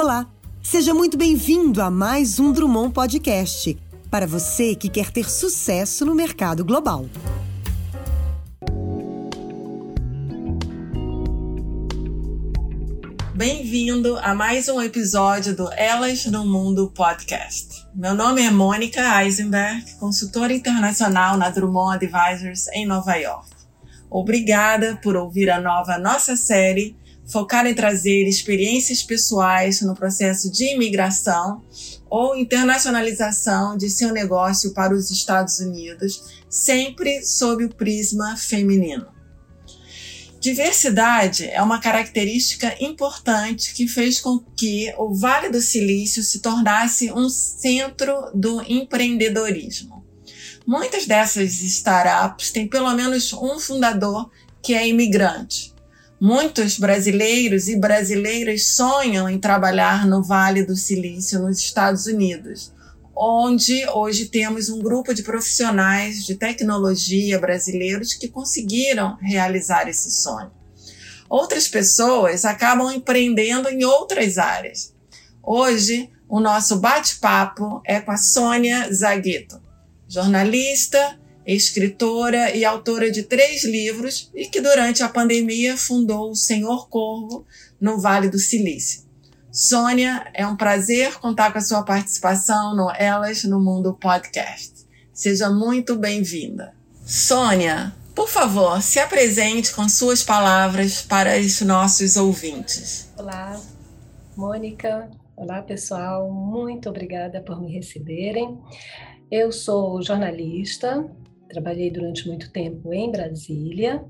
Olá, seja muito bem-vindo a mais um Drummond Podcast para você que quer ter sucesso no mercado global. Bem-vindo a mais um episódio do Elas no Mundo Podcast. Meu nome é Mônica Eisenberg, consultora internacional na Drummond Advisors em Nova York. Obrigada por ouvir a nova nossa série focada em trazer experiências pessoais no processo de imigração ou internacionalização de seu negócio para os Estados Unidos, sempre sob o prisma feminino. Diversidade é uma característica importante que fez com que o Vale do Silício se tornasse um centro do empreendedorismo. Muitas dessas startups têm pelo menos um fundador que é imigrante. Muitos brasileiros e brasileiras sonham em trabalhar no Vale do Silício, nos Estados Unidos, onde hoje temos um grupo de profissionais de tecnologia brasileiros que conseguiram realizar esse sonho. Outras pessoas acabam empreendendo em outras áreas. Hoje, o nosso bate-papo é com a Sônia Zagueto, jornalista, escritora e autora de três livros e que durante a pandemia fundou o Senhor Corvo no Vale do Silício. Sônia, é um prazer contar com a sua participação no Elas no Mundo podcast. Seja muito bem-vinda. Sônia, por favor, se apresente com suas palavras para os nossos ouvintes. Olá, Mônica. Olá, pessoal. Muito obrigada por me receberem. Eu sou jornalista, Trabalhei durante muito tempo em Brasília.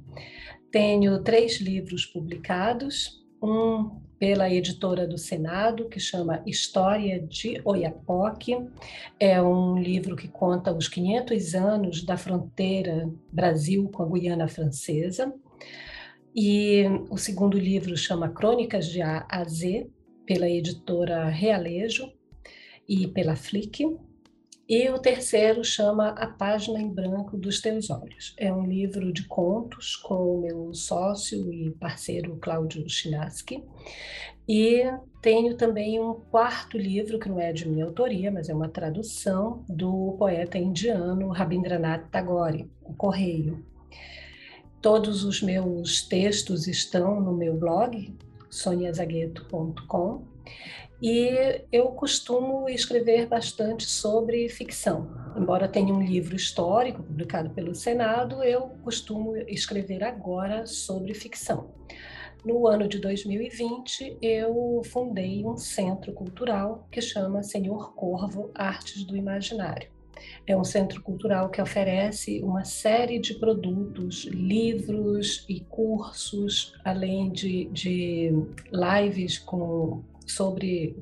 Tenho três livros publicados, um pela editora do Senado, que chama História de Oiapoque. É um livro que conta os 500 anos da fronteira Brasil com a Guiana Francesa. E o segundo livro chama Crônicas de A a Z, pela editora Realejo e pela Flick. E o terceiro chama A Página em Branco dos Teus Olhos. É um livro de contos com o meu sócio e parceiro Cláudio Chinaski. E tenho também um quarto livro, que não é de minha autoria, mas é uma tradução do poeta indiano Rabindranath Tagore, O Correio. Todos os meus textos estão no meu blog, soniazagueto.com e eu costumo escrever bastante sobre ficção. Embora tenha um livro histórico publicado pelo Senado, eu costumo escrever agora sobre ficção. No ano de 2020, eu fundei um centro cultural que chama Senhor Corvo Artes do Imaginário. É um centro cultural que oferece uma série de produtos, livros e cursos, além de, de lives com sobre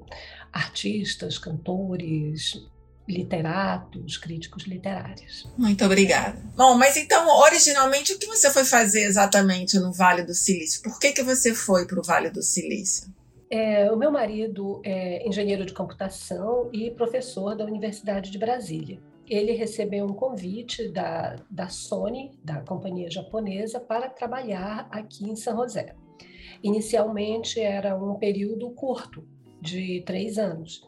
artistas, cantores, literatos, críticos literários. Muito obrigada. Bom, mas então, originalmente, o que você foi fazer exatamente no Vale do Silício? Por que, que você foi para o Vale do Silício? É, o meu marido é engenheiro de computação e professor da Universidade de Brasília. Ele recebeu um convite da, da Sony, da companhia japonesa, para trabalhar aqui em São José. Inicialmente era um período curto, de três anos.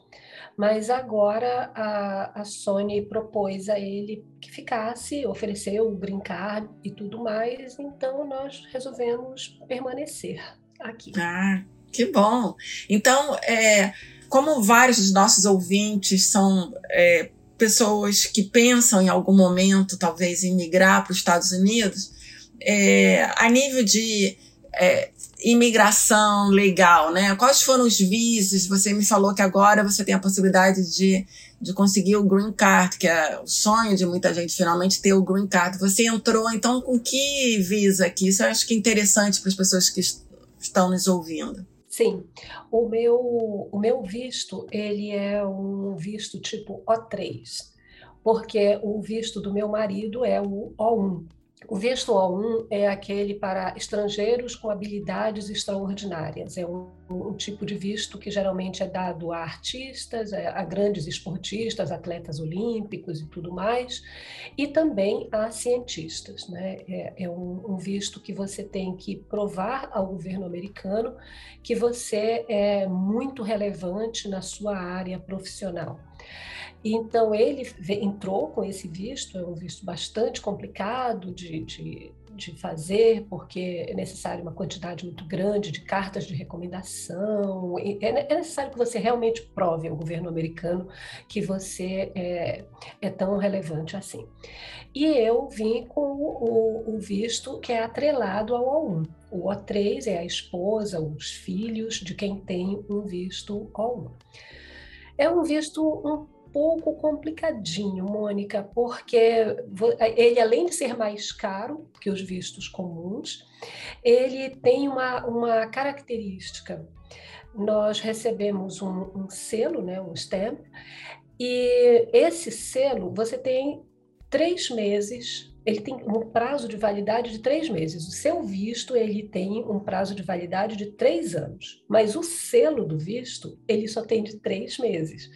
Mas agora a, a Sony propôs a ele que ficasse, ofereceu card e tudo mais, então nós resolvemos permanecer aqui. Ah, que bom! Então, é, como vários dos nossos ouvintes são é, pessoas que pensam em algum momento, talvez, em migrar para os Estados Unidos, é, a nível de é, imigração legal, né? Quais foram os vistos? Você me falou que agora você tem a possibilidade de, de conseguir o green card, que é o sonho de muita gente finalmente ter o green card. Você entrou, então, com que visa aqui? Isso eu acho que é interessante para as pessoas que estão nos ouvindo. Sim, o meu, o meu visto, ele é um visto tipo O3, porque o visto do meu marido é o O1, o visto O1 é aquele para estrangeiros com habilidades extraordinárias. É um, um, tipo de visto que geralmente é dado a artistas, a, grandes esportistas, atletas olímpicos e tudo mais, e também a cientistas. Né? É, é um, um, visto que você tem que provar ao governo americano que você é muito relevante na sua área profissional. Então, ele entrou com esse visto, é um visto bastante complicado de, de, de fazer, porque é necessário uma quantidade muito grande de cartas de recomendação, é, é necessário que você realmente prove ao governo americano que você é, é tão relevante assim. E eu vim com o, o visto que é atrelado ao O1. O O3 é a esposa, os filhos de quem tem um visto O1. É um visto um pouco complicadinho, Mônica, porque ele, além de ser mais caro que os vistos comuns, ele tem uma, uma característica. Nós recebemos um, um selo, né, um stamp, e esse selo você tem três meses ele tem um prazo de validade de três meses. O seu visto ele tem um prazo de validade de três anos, mas o selo do visto ele só tem de três meses.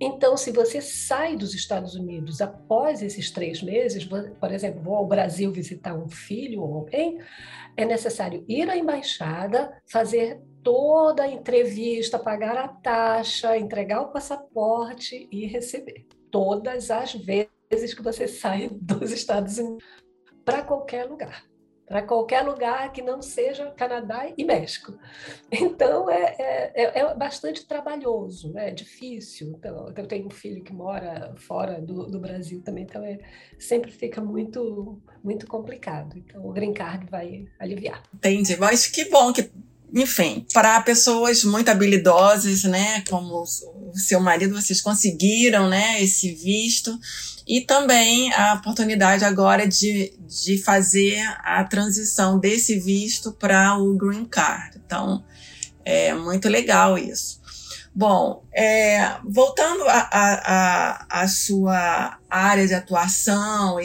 Então, se você sai dos Estados Unidos após esses três meses, por exemplo, vou ao Brasil visitar um filho ou alguém, é necessário ir à embaixada, fazer toda a entrevista, pagar a taxa, entregar o passaporte e receber. Todas as vezes que você sai dos Estados Unidos para qualquer lugar para qualquer lugar que não seja Canadá e México. Então, é, é, é, é bastante trabalhoso, né? é difícil. Então, eu tenho um filho que mora fora do, do Brasil também, então é, sempre fica muito, muito complicado. Então, o Green Card vai aliviar. Entendi, mas que bom que enfim, para pessoas muito habilidosas, né, como o seu marido, vocês conseguiram, né, esse visto e também a oportunidade agora de, de fazer a transição desse visto para o green card. Então, é muito legal isso. Bom, é, voltando à sua área de atuação,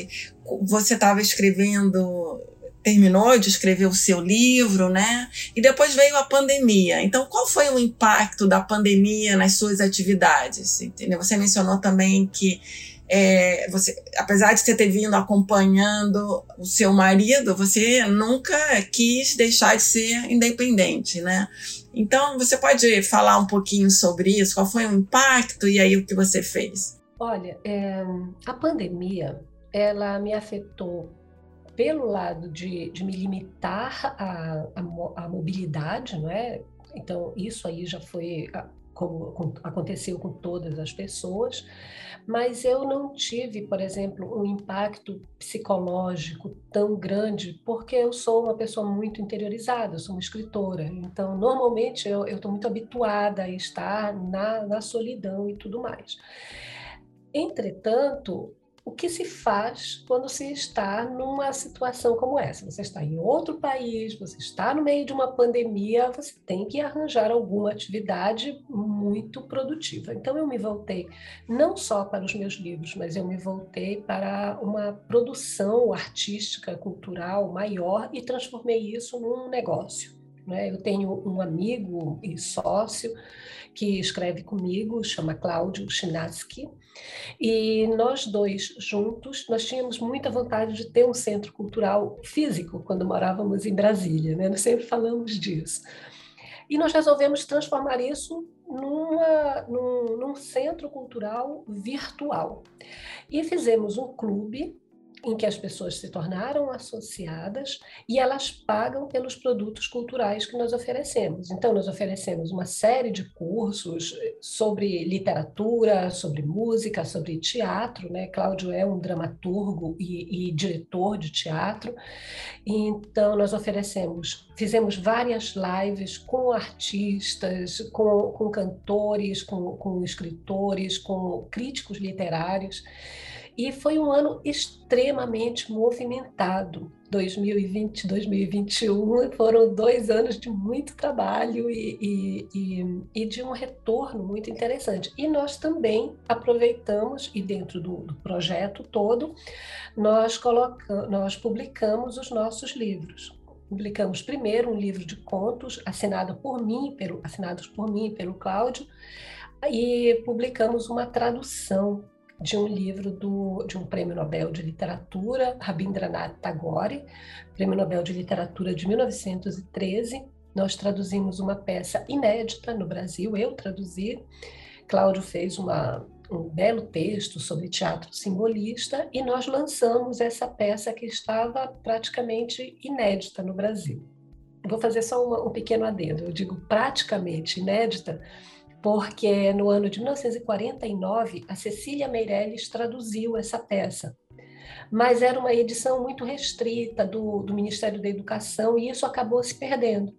você estava escrevendo terminou de escrever o seu livro, né? E depois veio a pandemia. Então, qual foi o impacto da pandemia nas suas atividades? Entendeu? Você mencionou também que é, você, apesar de você ter vindo acompanhando o seu marido, você nunca quis deixar de ser independente, né? Então, você pode falar um pouquinho sobre isso? Qual foi o impacto e aí o que você fez? Olha, é, a pandemia, ela me afetou pelo lado de, de me limitar a, mobilidade, não é? Então, isso aí já foi como aconteceu com todas as pessoas, mas eu não tive, por exemplo, um impacto psicológico tão grande, porque eu sou uma pessoa muito interiorizada, eu sou uma escritora, então normalmente eu estou muito habituada a estar na, na solidão e tudo mais. Entretanto, o que se faz quando se está numa situação como essa. Você está em outro país, você está no meio de uma pandemia, você tem que arranjar alguma atividade muito produtiva. Então eu me voltei não só para os meus livros, mas eu me voltei para uma produção artística, cultural maior e transformei isso num negócio. Né? Eu tenho um amigo e sócio que escreve comigo, chama Cláudio Chinaski, e nós dois juntos, nós tínhamos muita vontade de ter um centro cultural físico quando morávamos em Brasília, né? Nós sempre falamos disso. E nós resolvemos transformar isso numa, num, num centro cultural virtual. E fizemos um clube em que as pessoas se tornaram associadas e elas pagam pelos produtos culturais que nós oferecemos. Então, nós oferecemos uma série de cursos sobre literatura, sobre música, sobre teatro. Né? Cláudio é um dramaturgo e, e diretor de teatro. Então, nós oferecemos, fizemos várias lives com artistas, com, com cantores, com, com escritores, com críticos literários. E foi um ano extremamente movimentado. 2020, 2021 foram dois anos de muito trabalho e, e, e, e, de um retorno muito interessante. E nós também aproveitamos, e dentro do, do projeto todo, nós, colocamos, nós publicamos os nossos livros. Publicamos primeiro um livro de contos assinado por mim, pelo, assinados por mim e pelo Cláudio, e publicamos uma tradução de um livro do, de um prêmio Nobel de Literatura, Rabindranath Tagore, prêmio Nobel de Literatura de 1913. Nós traduzimos uma peça inédita no Brasil, eu traduzi. Cláudio fez uma, um belo texto sobre teatro simbolista e nós lançamos essa peça que estava praticamente inédita no Brasil. Vou fazer só uma, um pequeno adendo. Eu digo praticamente inédita porque no ano de 1949 a Cecília Meirelles traduziu essa peça. Mas era uma edição muito restrita do, do Ministério da Educação e isso acabou se perdendo.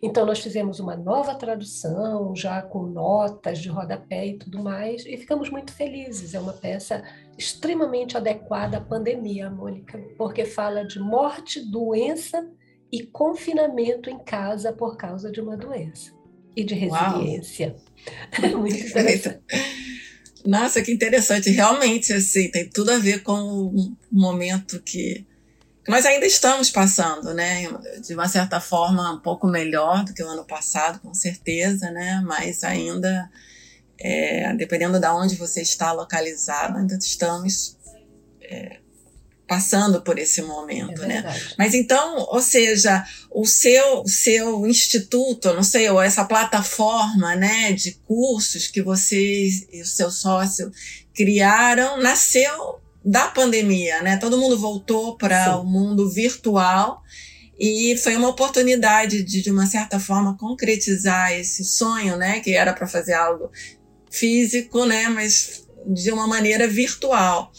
Então, nós fizemos uma nova tradução, já com notas de rodapé e tudo mais, e ficamos muito felizes. É uma peça extremamente adequada à pandemia, Mônica, porque fala de morte, doença e confinamento em casa por causa de uma doença e de resiliência. Muito interessante. Nossa, que interessante. Realmente, assim, tem tudo a ver com o momento que nós ainda estamos passando, né? De uma certa forma, um pouco melhor do que o ano passado, com certeza, né? Mas ainda, é, dependendo de onde você está localizado, ainda estamos é, passando por esse momento, é né? Mas então, ou seja, o seu seu instituto, não sei, ou essa plataforma, né, de cursos que vocês e o seu sócio criaram, nasceu da pandemia, né? Todo mundo voltou para o mundo virtual e foi uma oportunidade de, de uma certa forma, concretizar esse sonho, né? Que era para fazer algo físico, né? Mas de uma maneira virtual.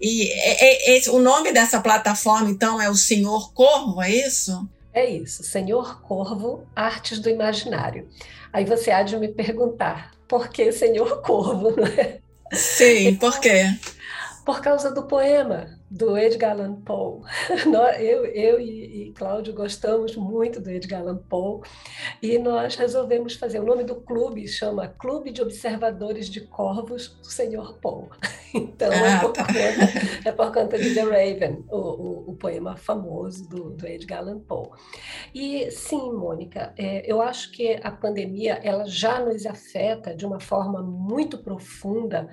E é, é, é, o nome dessa plataforma, então, é o Senhor Corvo, é isso? É isso, Senhor Corvo, Artes do Imaginário. Aí você há de me perguntar, por que Senhor Corvo, não é? Sim, por quê? Por causa do poema do Edgar Allan Poe. Eu, eu e, e Cláudio gostamos muito do Edgar Allan Poe e nós resolvemos fazer. O nome do clube chama Clube de Observadores de Corvos do Senhor Poe. Então é ah, é, por tá. conta, é por conta de The Raven, o, o, o poema famoso do, do, Edgar Allan Poe. E sim, Mônica, é, eu acho que a pandemia ela já nos afeta de uma forma muito profunda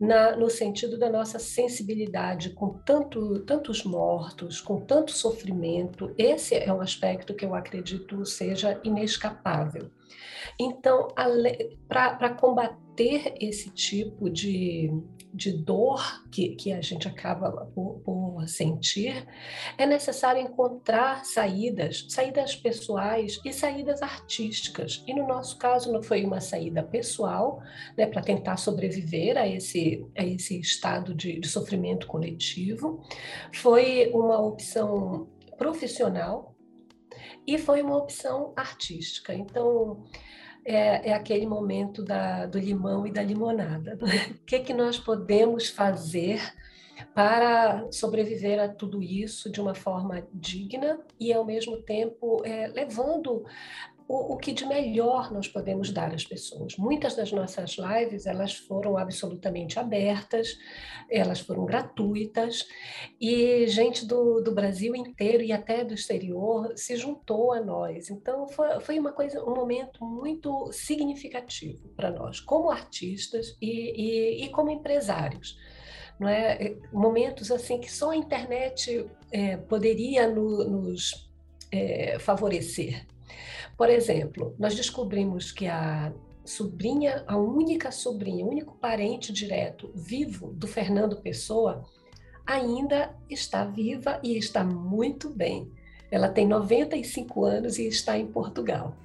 na, no sentido da nossa sensibilidade com tanto, tantos mortos, com tanto sofrimento. Esse é um aspecto que eu acredito seja inescapável. Então, para combater esse tipo de, de dor que, que a gente acaba por, por, sentir, é necessário encontrar saídas, saídas pessoais e saídas artísticas. E no nosso caso não foi uma saída pessoal, né, para tentar sobreviver a esse, a esse estado de, de sofrimento coletivo, foi uma opção profissional e foi uma opção artística. Então, é, é aquele momento da, do limão e da limonada. Né? O que, que nós podemos fazer para sobreviver a tudo isso de uma forma digna e, ao mesmo tempo, é, levando o, o, que de melhor nós podemos dar às pessoas. Muitas das nossas lives elas foram absolutamente abertas, elas foram gratuitas e gente do, do Brasil inteiro e até do exterior se juntou a nós. Então foi, foi uma coisa, um momento muito significativo para nós, como artistas e, e, e como empresários. É? Momentos assim que só a internet é, poderia no, nos é, favorecer. Por exemplo, nós descobrimos que a sobrinha, a única sobrinha, o único parente direto vivo do Fernando Pessoa, ainda está viva e está muito bem. Ela tem 95 anos e está em Portugal.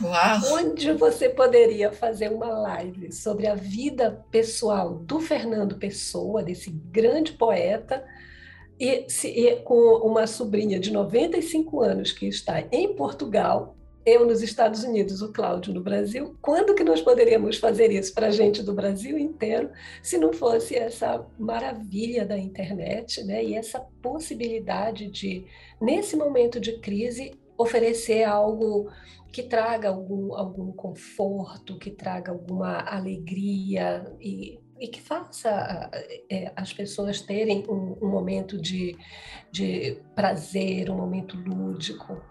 Uau. Onde você poderia fazer uma live sobre a vida pessoal do Fernando Pessoa, desse grande poeta, e, se, e com uma sobrinha de 95 anos que está em Portugal, eu nos Estados Unidos, o Cláudio no Brasil, quando que nós poderíamos fazer isso para a gente do Brasil inteiro, se não fosse essa maravilha da internet, né? E essa possibilidade de, nesse momento de crise, oferecer algo que traga algum, algum conforto, que traga alguma alegria e, e que faça é, as pessoas terem um, um momento de, de prazer, um momento lúdico.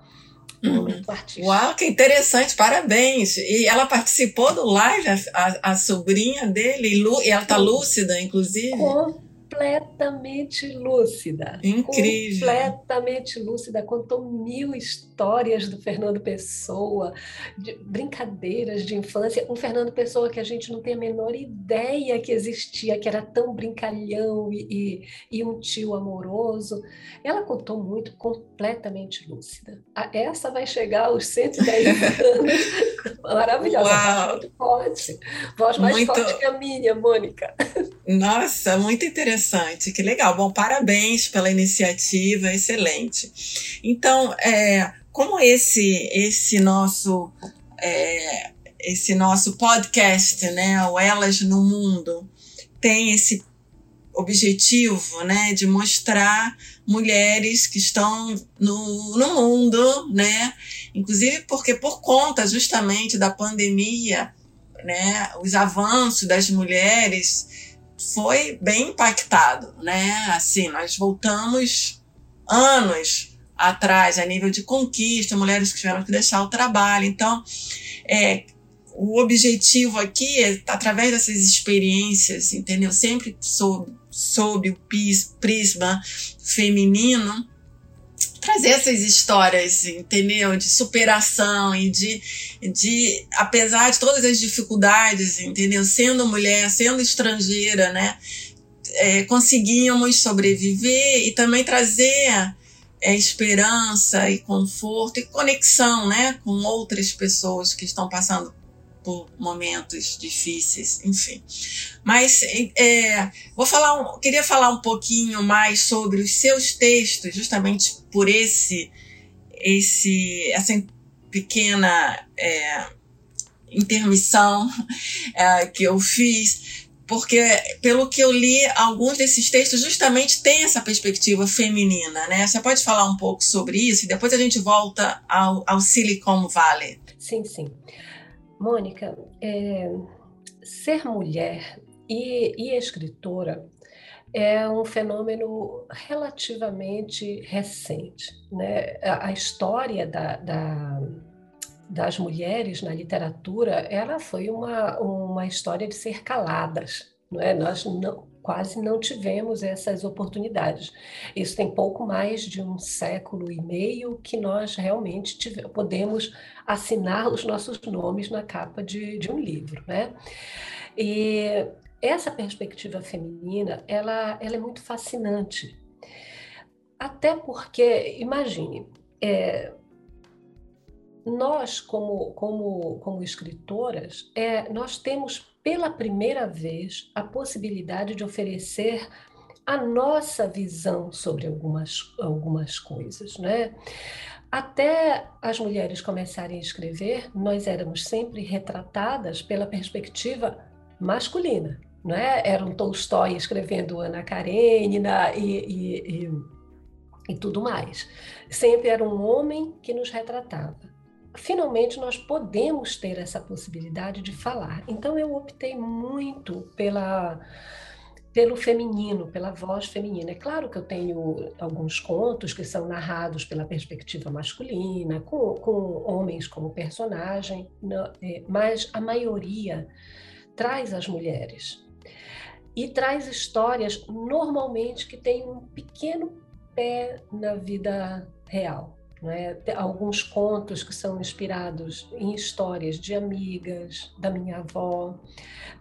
Um uhum. momento artístico. Uau, que interessante, parabéns! E ela participou do live, a, a sobrinha dele, e ela está lúcida, inclusive? Com completamente lúcida. Incrível. Completamente lúcida. Contou mil histórias do Fernando Pessoa, de brincadeiras de infância. Um Fernando Pessoa que a gente não tem a menor ideia que existia, que era tão brincalhão e, e, e um tio amoroso. Ela contou muito, completamente lúcida. Essa vai chegar aos 110 anos. Maravilhosa. Uau. Voz muito forte. Voz mais muito... forte que a minha, Mônica. Nossa, muito interessante interessante, que legal. Bom, parabéns pela iniciativa, excelente. Então, é, como esse esse nosso é, esse nosso podcast, né, o Elas no Mundo, tem esse objetivo, né, de mostrar mulheres que estão no, no mundo, né, inclusive porque por conta justamente da pandemia, né, os avanços das mulheres foi bem impactado, né? Assim, nós voltamos anos atrás a nível de conquista, mulheres que tiveram que deixar o trabalho. Então, é, o objetivo aqui é, através dessas experiências, entendeu? Sempre sob, sob o prisma feminino, trazer essas histórias, entendeu? De superação e de, de, apesar de todas as dificuldades, entendeu? Sendo mulher, sendo estrangeira, né? É, conseguimos sobreviver e também trazer é, esperança e conforto e conexão, né? Com outras pessoas que estão passando por momentos difíceis, enfim. Mas é, vou falar, queria falar um pouquinho mais sobre os seus textos, justamente por esse, esse, essa pequena é, intermissão é, que eu fiz, porque pelo que eu li, alguns desses textos justamente têm essa perspectiva feminina, né? Você pode falar um pouco sobre isso e depois a gente volta ao, ao Silicon Valley. Sim, sim. Mônica, é, ser mulher e, e, escritora é um fenômeno relativamente recente. Né? A, a história da, da, das mulheres na literatura ela foi uma, uma história de ser caladas. Não é? Nós não, quase não tivemos essas oportunidades. Isso tem pouco mais de um século e meio que nós realmente tive, podemos assinar os nossos nomes na capa de, de um livro, né? E essa perspectiva feminina, ela, ela é muito fascinante. Até porque, imagine, é, nós, como, como, como escritoras, é, nós temos pela primeira vez a possibilidade de oferecer a nossa visão sobre algumas, algumas coisas, né? Até as mulheres começarem a escrever, nós éramos sempre retratadas pela perspectiva masculina, não é? Era um Tolstói escrevendo Ana Karenina e, e, e, e tudo mais. Sempre era um homem que nos retratava finalmente nós podemos ter essa possibilidade de falar. Então eu optei muito pela pelo feminino, pela voz feminina. É claro que eu tenho alguns contos que são narrados pela perspectiva masculina, com, com homens como personagem, é, mas a maioria traz as mulheres. E traz histórias, normalmente, que têm um pequeno pé na vida real. Né? Alguns contos que são inspirados em histórias de amigas, da minha avó,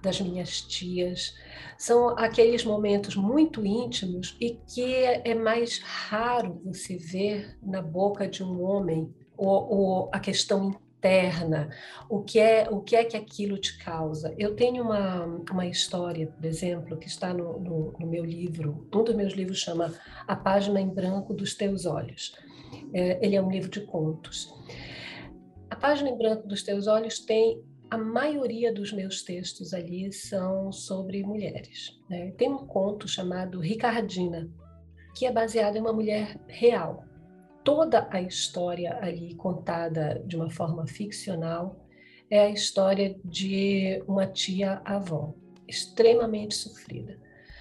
das minhas tias. São aqueles momentos muito íntimos e que é mais raro você ver na boca de um homem ou, ou a questão interna, o que é o que é que aquilo te causa. Eu tenho uma, uma história, por exemplo, que está no, no, no meu livro, um dos meus livros chama A Página em Branco dos Teus Olhos é, ele é um livro de contos. A página em branco dos teus olhos tem a maioria dos meus textos ali são sobre mulheres. Né? Tem um conto chamado Ricardina, que é baseado em uma mulher real. Toda a história ali contada de uma forma ficcional é a história de uma tia-avó extremamente sofrida.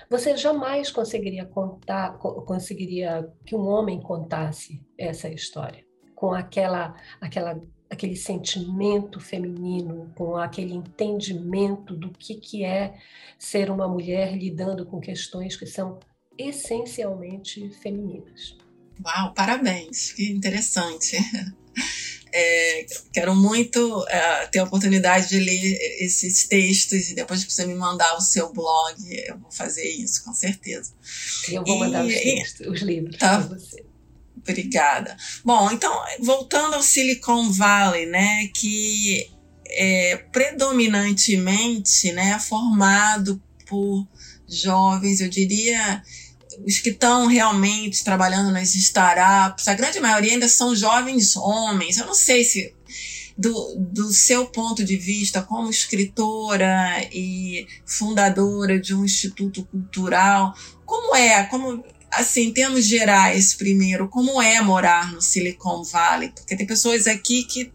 Você jamais conseguiria contar, conseguiria que um homem contasse essa história com aquela, aquela, aquele sentimento feminino, com aquele entendimento do que, que é ser uma mulher lidando com questões que são essencialmente femininas. Uau, parabéns, que interessante. É, quero muito é, ter a oportunidade de ler esses textos e depois que você me mandar o seu blog, eu vou fazer isso, com certeza. Eu vou mandar os, textos, os livros tá. para você. Obrigada. Bom, então, voltando ao Silicon Valley, né, que é predominantemente né, formado por jovens, eu diria os que estão realmente trabalhando nas startups, a grande maioria ainda são jovens homens. Eu não sei se, do, do seu ponto de vista, como escritora e fundadora de um instituto cultural, como é, como assim, em termos gerais, primeiro, como é morar no Silicon Valley? Porque tem pessoas aqui que,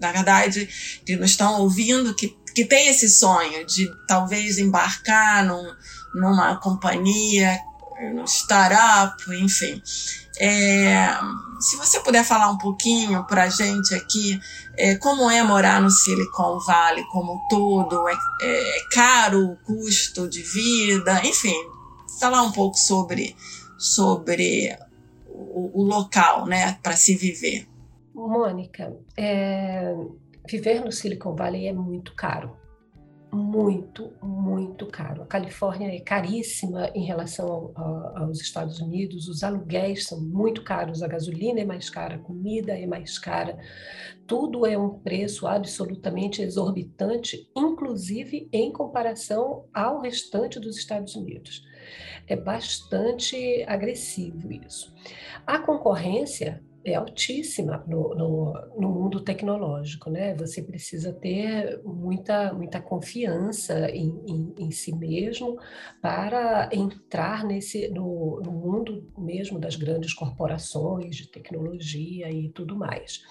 na verdade, que nos estão ouvindo, que, que tem esse sonho de talvez embarcar num, numa companhia startup, enfim. É, se você puder falar um pouquinho para a gente aqui é, como é morar no Silicon Valley como um todo, é, é, caro o custo de vida, enfim, falar um pouco sobre, sobre o, o local né, para se viver. Mônica, é, viver no Silicon Valley é muito caro muito, muito caro. A Califórnia é caríssima em relação ao, ao, aos Estados Unidos, os aluguéis são muito caros, a gasolina é mais cara, a comida é mais cara, tudo é um preço absolutamente exorbitante, inclusive em comparação ao restante dos Estados Unidos. É bastante agressivo isso. A concorrência é altíssima no, no, no, mundo tecnológico, né? Você precisa ter muita, muita confiança em, em, em si mesmo para entrar nesse no, no, mundo mesmo das grandes corporações de tecnologia e tudo mais.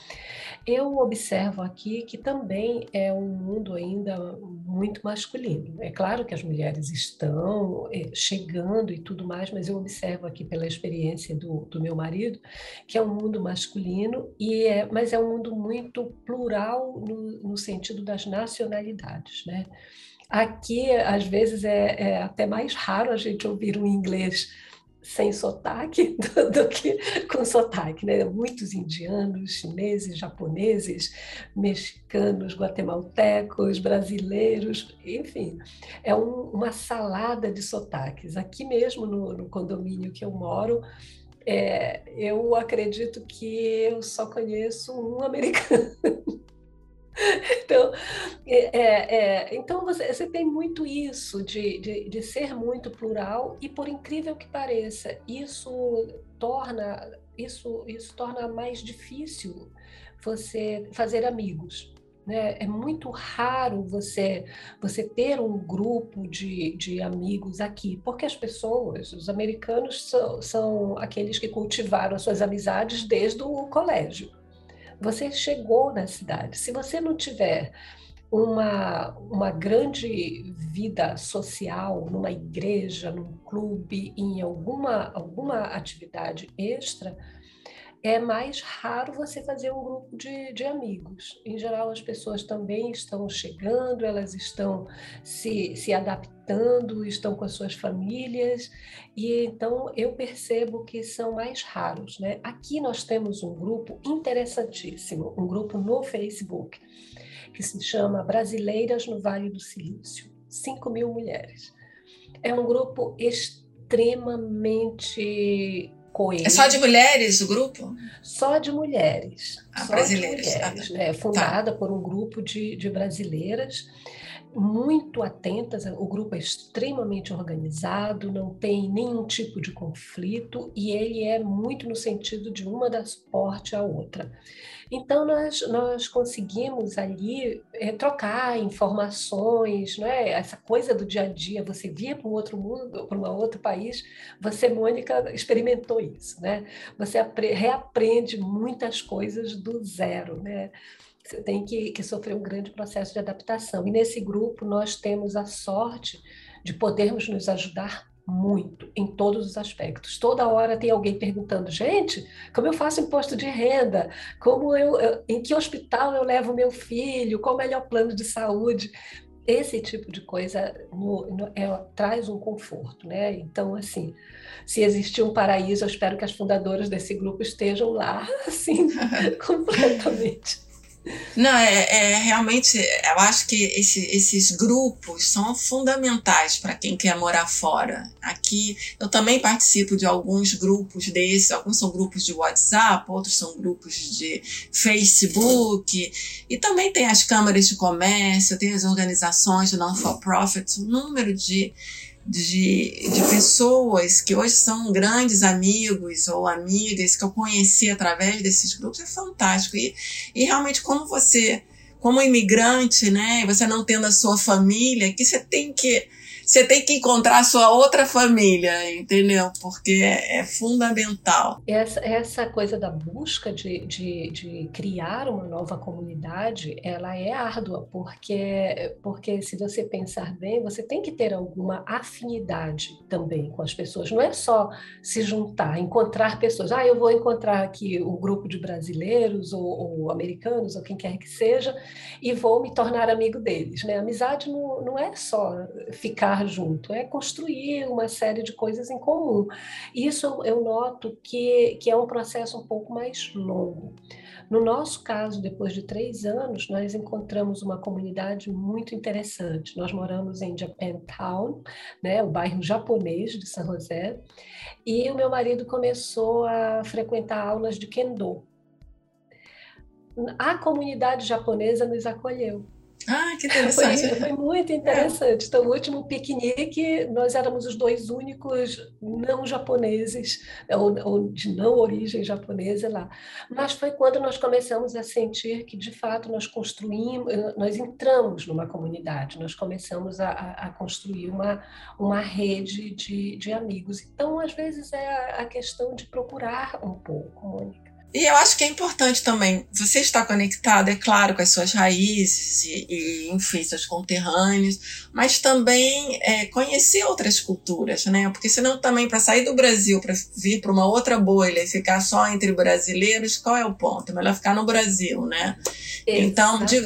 Eu observo aqui que também é um mundo ainda muito masculino. É claro que as mulheres estão é, chegando e tudo mais, mas eu observo aqui pela experiência do, do meu marido que é um mundo masculino e é, mas é um mundo muito plural no, no sentido das nacionalidades, né? Aqui, às vezes, é, é até mais raro a gente ouvir um inglês sem sotaque do, do, que com sotaque, né? Muitos indianos, chineses, japoneses, mexicanos, guatemaltecos, brasileiros, enfim, é um, uma salada de sotaques. Aqui mesmo no, no condomínio que eu moro, é, eu acredito que eu só conheço um americano. Então, é, é, é, então você, você, tem muito isso de, de, de, ser muito plural e por incrível que pareça, isso torna isso, isso torna mais difícil você fazer amigos. Né? É muito raro você você ter um grupo de, de amigos aqui, porque as pessoas, os americanos são, são aqueles que cultivaram as suas amizades desde o colégio. Você chegou na cidade. Se você não tiver uma, uma grande vida social numa igreja, num clube, em alguma, alguma atividade extra, é mais raro você fazer um grupo de, de amigos. Em geral, as pessoas também estão chegando, elas estão se, se adaptando, estão com as suas famílias, e então eu percebo que são mais raros. Né? Aqui nós temos um grupo interessantíssimo, um grupo no Facebook, que se chama Brasileiras no Vale do Silício 5 mil mulheres. É um grupo extremamente Coelho. É só de mulheres o grupo? Só de mulheres. Ah, só brasileiras. De mulheres, ah, né? Fundada tá. por um grupo de, de brasileiras muito atentas, o grupo é extremamente organizado, não tem nenhum tipo de conflito e ele é muito no sentido de uma dar suporte à outra. Então, nós, nós conseguimos ali é, trocar informações, né? essa coisa do dia a dia, você via para um outro mundo, para um outro país, você, Mônica, experimentou isso, né? Você reaprende muitas coisas do zero, né? Você tem que, que sofrer um grande processo de adaptação. E nesse grupo nós temos a sorte de podermos nos ajudar muito em todos os aspectos. Toda hora tem alguém perguntando, gente, como eu faço imposto de renda? Como eu, eu em que hospital eu levo meu filho? Qual o melhor plano de saúde? Esse tipo de coisa no, no, é, traz um conforto, né? Então, assim, se existir um paraíso, eu espero que as fundadoras desse grupo estejam lá, assim, completamente. Não, é, é, realmente, eu acho que esse, esses grupos são fundamentais para quem quer morar fora. Aqui eu também participo de alguns grupos desses, alguns são grupos de WhatsApp, outros são grupos de Facebook, e também tem as câmaras de comércio, tem as organizações non-for-profit, um número de de, de pessoas que hoje são grandes amigos ou amigas que eu conheci através desses grupos é fantástico. E, e realmente, como você, como imigrante, né, você não tendo a sua família, que você tem que você tem que encontrar a sua outra família, entendeu? Porque é, é fundamental. Essa, essa coisa da busca de, de, de, criar uma nova comunidade, ela é árdua, porque, porque se você pensar bem, você tem que ter alguma afinidade também com as pessoas. Não é só se juntar, encontrar pessoas. Ah, eu vou encontrar aqui um grupo de brasileiros ou, ou americanos, ou quem quer que seja, e vou me tornar amigo deles. Né? Amizade não, não é só ficar estar junto, é construir uma série de coisas em comum. Isso eu noto que, que é um processo um pouco mais longo. No nosso caso, depois de três anos, nós encontramos uma comunidade muito interessante. Nós moramos em Japantown, né, o bairro japonês de São José, e o meu marido começou a frequentar aulas de Kendo. A comunidade japonesa nos acolheu. Ah, que interessante. Foi, foi muito interessante. É. Então, o último piquenique, nós éramos os dois únicos não japoneses, ou, ou, de não origem japonesa lá. Mas foi quando nós começamos a sentir que, de fato, nós construímos, nós entramos numa comunidade, nós começamos a, a construir uma, uma rede de, de amigos. Então, às vezes, é a questão de procurar um pouco, Mônica. E eu acho que é importante também você estar conectado, é claro, com as suas raízes e, e enfim, seus conterrâneos, mas também é, conhecer outras culturas, né? Porque senão também para sair do Brasil, para vir para uma outra bolha e ficar só entre brasileiros, qual é o ponto? É melhor ficar no Brasil, né? Então, de,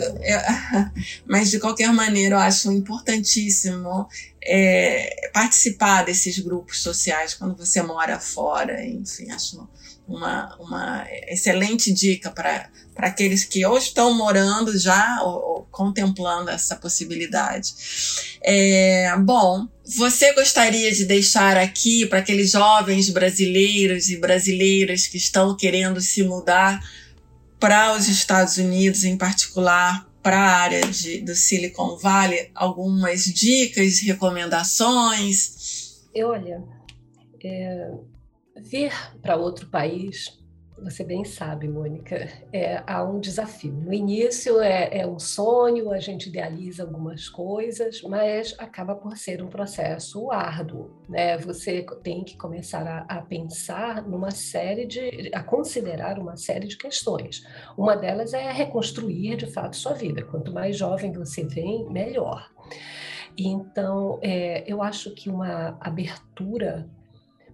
mas de qualquer maneira, eu acho importantíssimo é, participar desses grupos sociais quando você mora fora, enfim, acho uma, uma excelente dica para aqueles que ou estão morando já ou, ou contemplando essa possibilidade. É, bom, você gostaria de deixar aqui para aqueles jovens brasileiros e brasileiras que estão querendo se mudar para os Estados Unidos, em particular para a área de, do Silicon Valley, algumas dicas, recomendações? Olha, é, Vir para outro país, você bem sabe, Mônica, é, há um desafio. No início é, é, um sonho, a gente idealiza algumas coisas, mas acaba por ser um processo árduo. Né? Você tem que começar a, a pensar numa série de, a considerar uma série de questões. Uma delas é reconstruir de fato sua vida. Quanto mais jovem você vem, melhor. Então, é, eu acho que uma abertura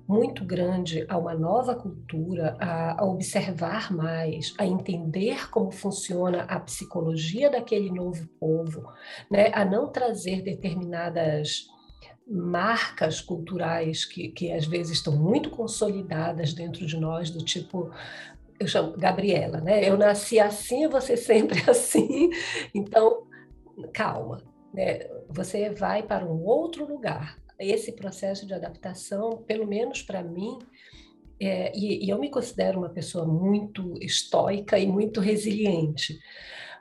muito grande a uma nova cultura, a, a, observar mais, a entender como funciona a psicologia daquele novo povo, né? a não trazer determinadas marcas culturais que, que às vezes estão muito consolidadas dentro de nós, do tipo eu chamo Gabriela, né? Eu nasci assim, você sempre assim. Então, calma, né? Você vai para um outro lugar esse processo de adaptação, pelo menos para mim, é, e, e, eu me considero uma pessoa muito estoica e muito resiliente,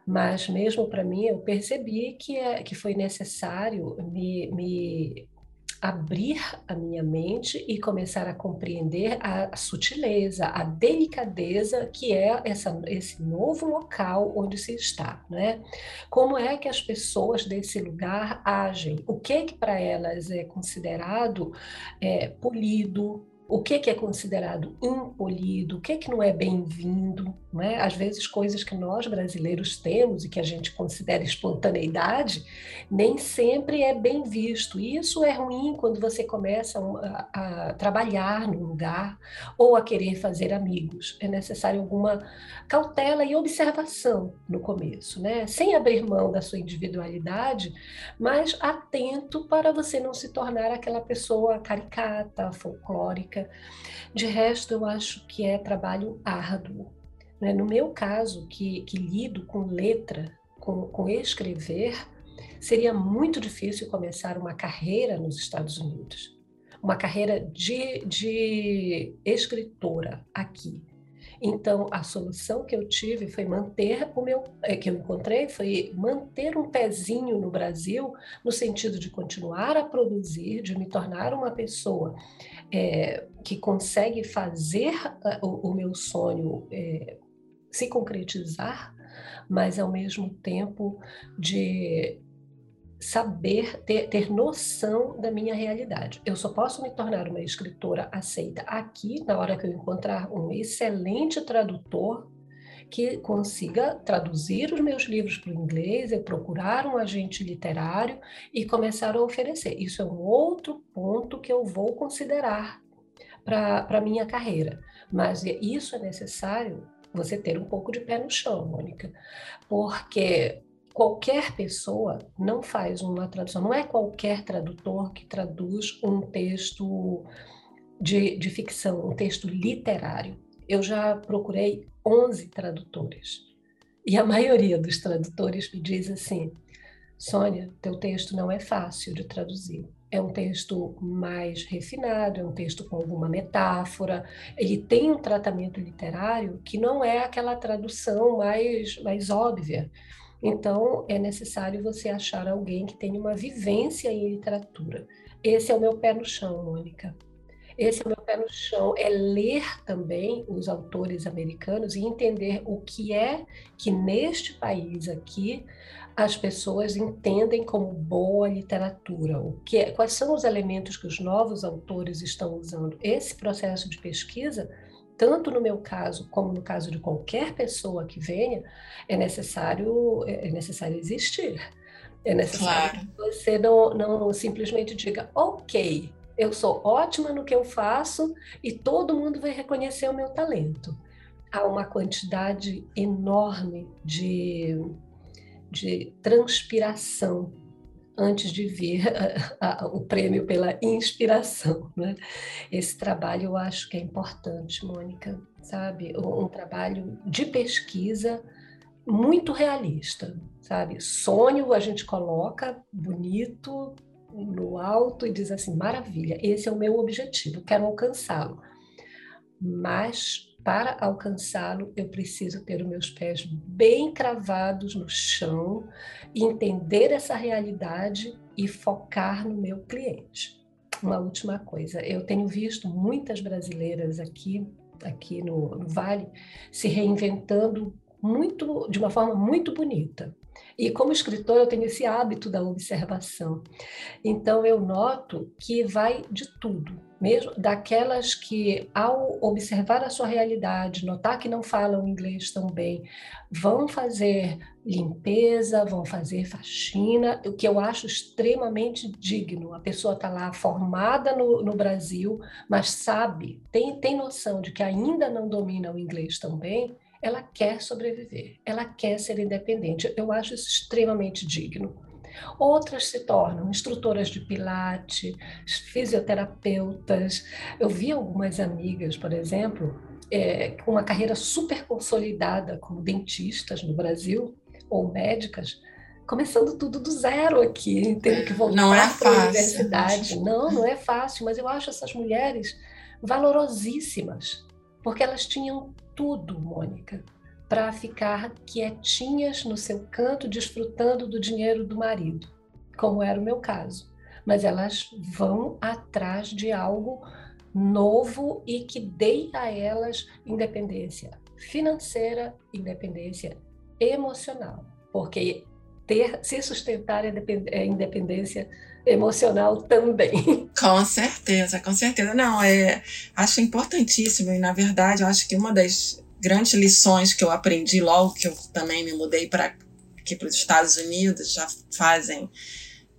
mas mesmo para mim eu percebi que, é, que foi necessário me, me abrir a minha mente e começar a compreender a sutileza, a delicadeza que é essa, esse novo local onde se está, né? Como é que as pessoas desse lugar agem? O que que para elas é considerado é, polido, o que, que é considerado impolido, o que, que não é bem-vindo, não é? Às vezes coisas que nós brasileiros temos e que a gente considera espontaneidade, nem sempre é bem visto. E isso é ruim quando você começa a, a trabalhar no lugar ou a querer fazer amigos. É necessário alguma cautela e observação no começo, né? Sem abrir mão da sua individualidade, mas atento para você não se tornar aquela pessoa caricata, folclórica. De resto, eu acho que é trabalho árduo né? No meu caso, que, que lido com letra, com, com escrever, seria muito difícil começar uma carreira nos Estados Unidos, uma carreira de, de escritora aqui. Então, a solução que eu tive foi manter o meu, é, que eu encontrei, foi manter um pezinho no Brasil, no sentido de continuar a produzir, de me tornar uma pessoa é, que consegue fazer uh, o, o, meu sonho é, se concretizar, mas ao mesmo tempo de saber, ter, ter noção da minha realidade. Eu só posso me tornar uma escritora aceita aqui, na hora que eu encontrar um excelente tradutor que consiga traduzir os meus livros para o inglês, eu procurar um agente literário e começar a oferecer. Isso é um outro ponto que eu vou considerar para a minha carreira. Mas isso é necessário você ter um pouco de pé no chão, Mônica, porque qualquer pessoa não faz uma tradução, não é qualquer tradutor que traduz um texto de, de ficção, um texto literário. Eu já procurei 11 tradutores e a maioria dos tradutores me diz assim: Sônia, teu texto não é fácil de traduzir é um texto mais refinado, é um texto com alguma metáfora, ele tem um tratamento literário que não é aquela tradução mais, mais óbvia. Então, é necessário você achar alguém que tenha uma vivência em literatura. Esse é o meu pé no chão, Mônica. Esse é o meu pé no chão, é ler também os autores americanos e entender o que é que neste país aqui as pessoas entendem como boa literatura, o que é, quais são os elementos que os novos autores estão usando. Esse processo de pesquisa, tanto no meu caso como no caso de qualquer pessoa que venha, é necessário é, é necessário existir. É necessário claro. que você não, não simplesmente diga, ok, eu sou ótima no que eu faço e todo mundo vai reconhecer o meu talento. Há uma quantidade enorme de de transpiração antes de vir a, a, o prêmio pela inspiração. Né? Esse trabalho eu acho que é importante, Mônica, sabe? Um trabalho de pesquisa muito realista, sabe? Sonho a gente coloca bonito no alto e diz assim: maravilha, esse é o meu objetivo, quero alcançá-lo. Mas para alcançá-lo, eu preciso ter os meus pés bem cravados no chão, entender essa realidade e focar no meu cliente. Uma última coisa, eu tenho visto muitas brasileiras aqui, aqui no, no Vale, se reinventando muito, de uma forma muito bonita. E como escritor, eu tenho esse hábito da observação. Então, eu noto que vai de tudo, mesmo daquelas que, ao observar a sua realidade, notar que não falam inglês tão bem, vão fazer limpeza, vão fazer faxina, o que eu acho extremamente digno. A pessoa está lá formada no, no Brasil, mas sabe, tem, tem noção de que ainda não domina o inglês tão bem ela quer sobreviver, ela quer ser independente. Eu acho isso extremamente digno. Outras se tornam instrutoras de pilates, fisioterapeutas. Eu vi algumas amigas, por exemplo, é, com uma carreira super consolidada como dentistas no Brasil ou médicas, começando tudo do zero aqui, tendo que voltar é para a universidade. Não, não é fácil, mas eu acho essas mulheres valorosíssimas, porque elas tinham tudo, Mônica, para ficar quietinhas no seu canto, desfrutando do dinheiro do marido, como era o meu caso. mas elas vão atrás de algo novo e que dê a elas independência financeira, independência emocional, porque ter se sustentar é independência emocional também. Com certeza, com certeza. Não, é, acho importantíssimo e na verdade eu acho que uma das grandes lições que eu aprendi logo que eu também me mudei para aqui para os Estados Unidos já fazem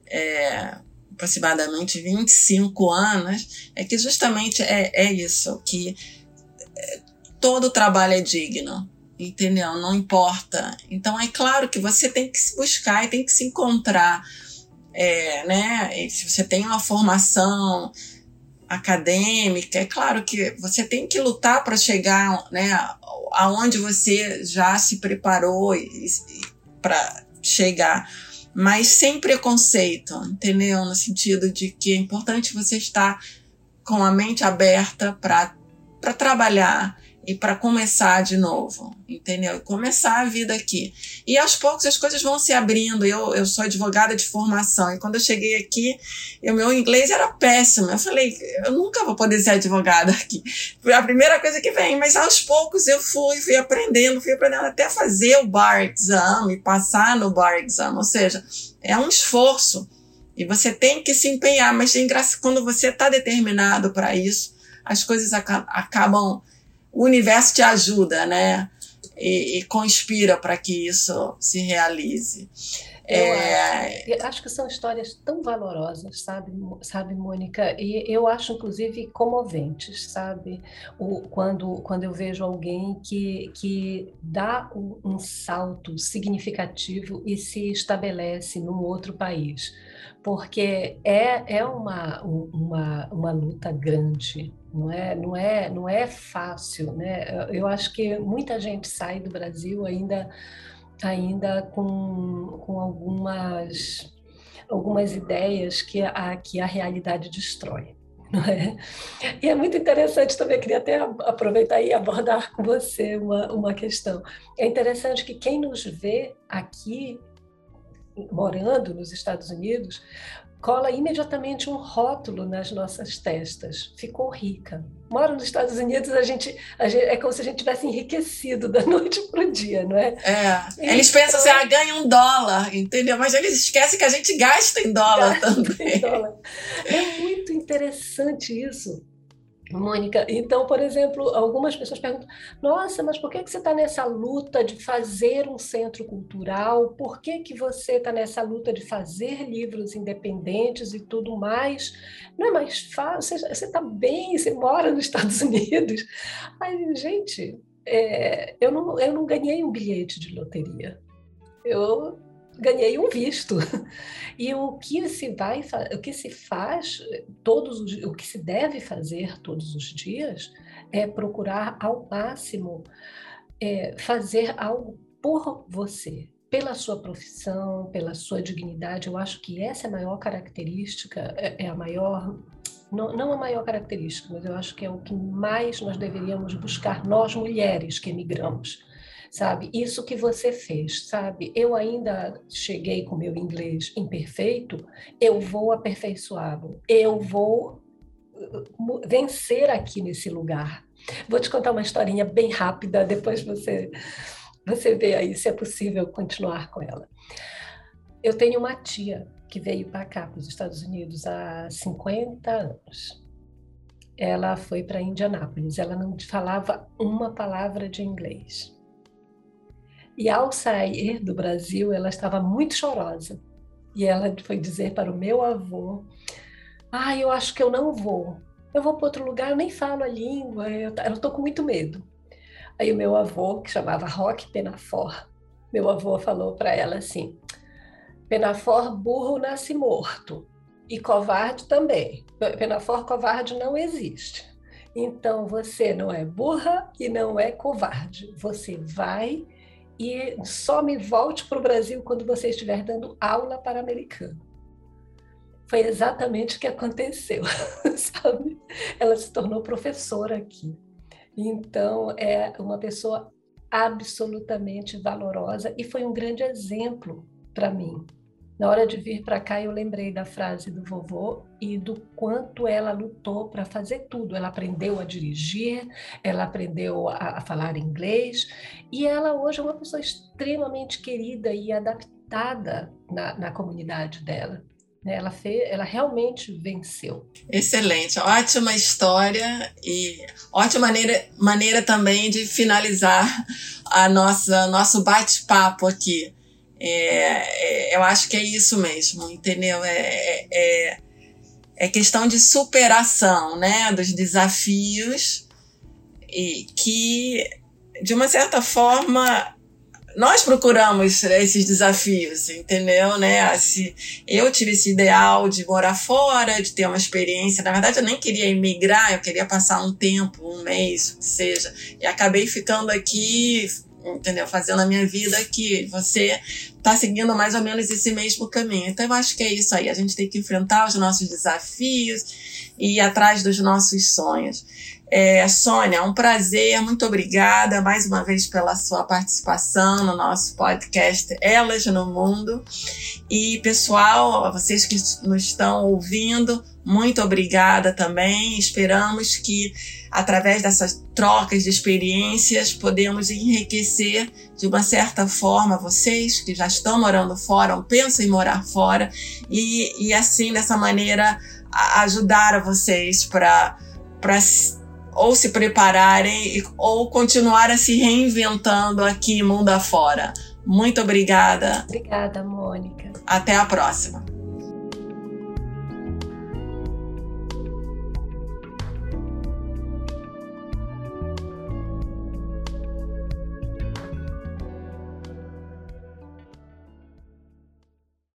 é, aproximadamente 25 anos é que justamente é, é isso que é, todo trabalho é digno entendeu? Não importa. Então é claro que você tem que se buscar e tem que se encontrar, é, né? Se você tem uma formação acadêmica, é claro que você tem que lutar para chegar, né? Aonde você já se preparou para chegar, mas sem preconceito, entendeu? No sentido de que é importante você estar com a mente aberta para trabalhar e para começar de novo, entendeu? Começar a vida aqui. E aos poucos as coisas vão se abrindo. Eu, eu sou advogada de formação e quando eu cheguei aqui, o meu inglês era péssimo. Eu falei, eu nunca vou poder ser advogada aqui. Foi a primeira coisa que vem, mas aos poucos eu fui, fui aprendendo, fui aprendendo até fazer o bar exam e passar no bar exam. Ou seja, é um esforço. E você tem que se empenhar, mas é quando você está determinado para isso, as coisas acabam o universo te ajuda, né? E, e conspira para que isso se realize. Eu, é... acho, eu, acho, que são histórias tão valorosas, sabe, sabe, Mônica? E eu acho, inclusive, comoventes, sabe? O, quando, quando eu vejo alguém que, que dá um, um salto significativo e se estabelece num outro país. Porque é, é uma, uma, uma luta grande, não é, não é, não é fácil, né? Eu acho que muita gente sai do Brasil ainda, ainda com, com algumas, algumas ideias que a, que a realidade destrói. É? E é muito interessante também, queria até aproveitar e abordar com você uma, uma questão. É interessante que quem nos vê aqui morando nos Estados Unidos cola imediatamente um rótulo nas nossas testas. Ficou rica. Mora nos Estados Unidos, a gente, a gente, é como se a gente tivesse enriquecido da noite para o dia, não é? É. Eles pensam assim, ah, ganha um dólar, entendeu? Mas eles esquecem que a gente gasta em dólar gasta também. Em dólar. É muito interessante isso. Mônica, então, por exemplo, algumas pessoas perguntam: nossa, mas por que, que você está nessa luta de fazer um centro cultural? Por que, que você está nessa luta de fazer livros independentes e tudo mais? Não é mais fácil? Você está bem, você mora nos Estados Unidos. Aí, gente, é, eu, não, eu não ganhei um bilhete de loteria. Eu ganhei um visto. E o que se vai, o que se faz todos os, o que se deve fazer todos os dias é procurar ao máximo é, fazer algo por você, pela sua profissão, pela sua dignidade. Eu acho que essa é a maior característica, é, é a maior não, não, a maior característica, mas eu acho que é o que mais nós deveríamos buscar, nós mulheres que emigramos sabe? Isso que você fez, sabe? Eu ainda cheguei com meu inglês imperfeito, eu vou aperfeiçoá-lo, eu vou uh, vencer aqui nesse lugar. Vou te contar uma historinha bem rápida, depois você você vê aí se é possível continuar com ela. Eu tenho uma tia que veio para cá, para os Estados Unidos, há 50 anos. Ela foi para Indianápolis, ela não falava uma palavra de inglês. E ao sair do Brasil, ela estava muito chorosa. E ela foi dizer para o meu avô: Ah, eu acho que eu não vou. Eu vou para outro lugar, eu nem falo a língua, eu estou com muito medo. Aí o meu avô, que chamava Roque Penafor, meu avô falou para ela assim: Penafor, burro nasce morto. E covarde também. Penafor, covarde não existe. Então você não é burra e não é covarde. Você vai e só me volte para o Brasil quando você estiver dando aula para americano. Foi exatamente o que aconteceu, sabe? Ela se tornou professora aqui. Então, é uma pessoa absolutamente valorosa e foi um grande exemplo para mim. Na hora de vir para cá, eu lembrei da frase do vovô e do quanto ela lutou para fazer tudo. Ela aprendeu a dirigir, ela aprendeu a, a falar inglês e ela hoje é uma pessoa extremamente querida e adaptada na, na comunidade dela. Né? Ela, fez, ela realmente venceu. Excelente, ótima história e ótima maneira, maneira também de finalizar a nossa nosso bate-papo aqui. É, é, eu acho que é isso mesmo, entendeu? É, é, é questão de superação, né, dos desafios e que de uma certa forma nós procuramos esses desafios, entendeu? Né? Se eu tive esse ideal de morar fora, de ter uma experiência. Na verdade, eu nem queria emigrar, eu queria passar um tempo, um mês, que seja. E acabei ficando aqui, entendeu? Fazendo a minha vida aqui. Você está seguindo mais ou menos esse mesmo caminho. Então, eu acho que é isso aí. A gente tem que enfrentar os nossos desafios e ir atrás dos nossos sonhos. É, Sônia, um prazer, muito obrigada mais uma vez pela sua participação no nosso podcast Elas no Mundo. E, pessoal, vocês que nos estão ouvindo, muito obrigada também. Esperamos que, através dessas trocas de experiências, podemos enriquecer de uma certa forma vocês que já estão morando fora ou pensam em morar fora e, e assim, dessa maneira, ajudar a vocês para ou se prepararem ou continuar a se reinventando aqui mundo afora. Muito obrigada. Obrigada, Mônica. Até a próxima.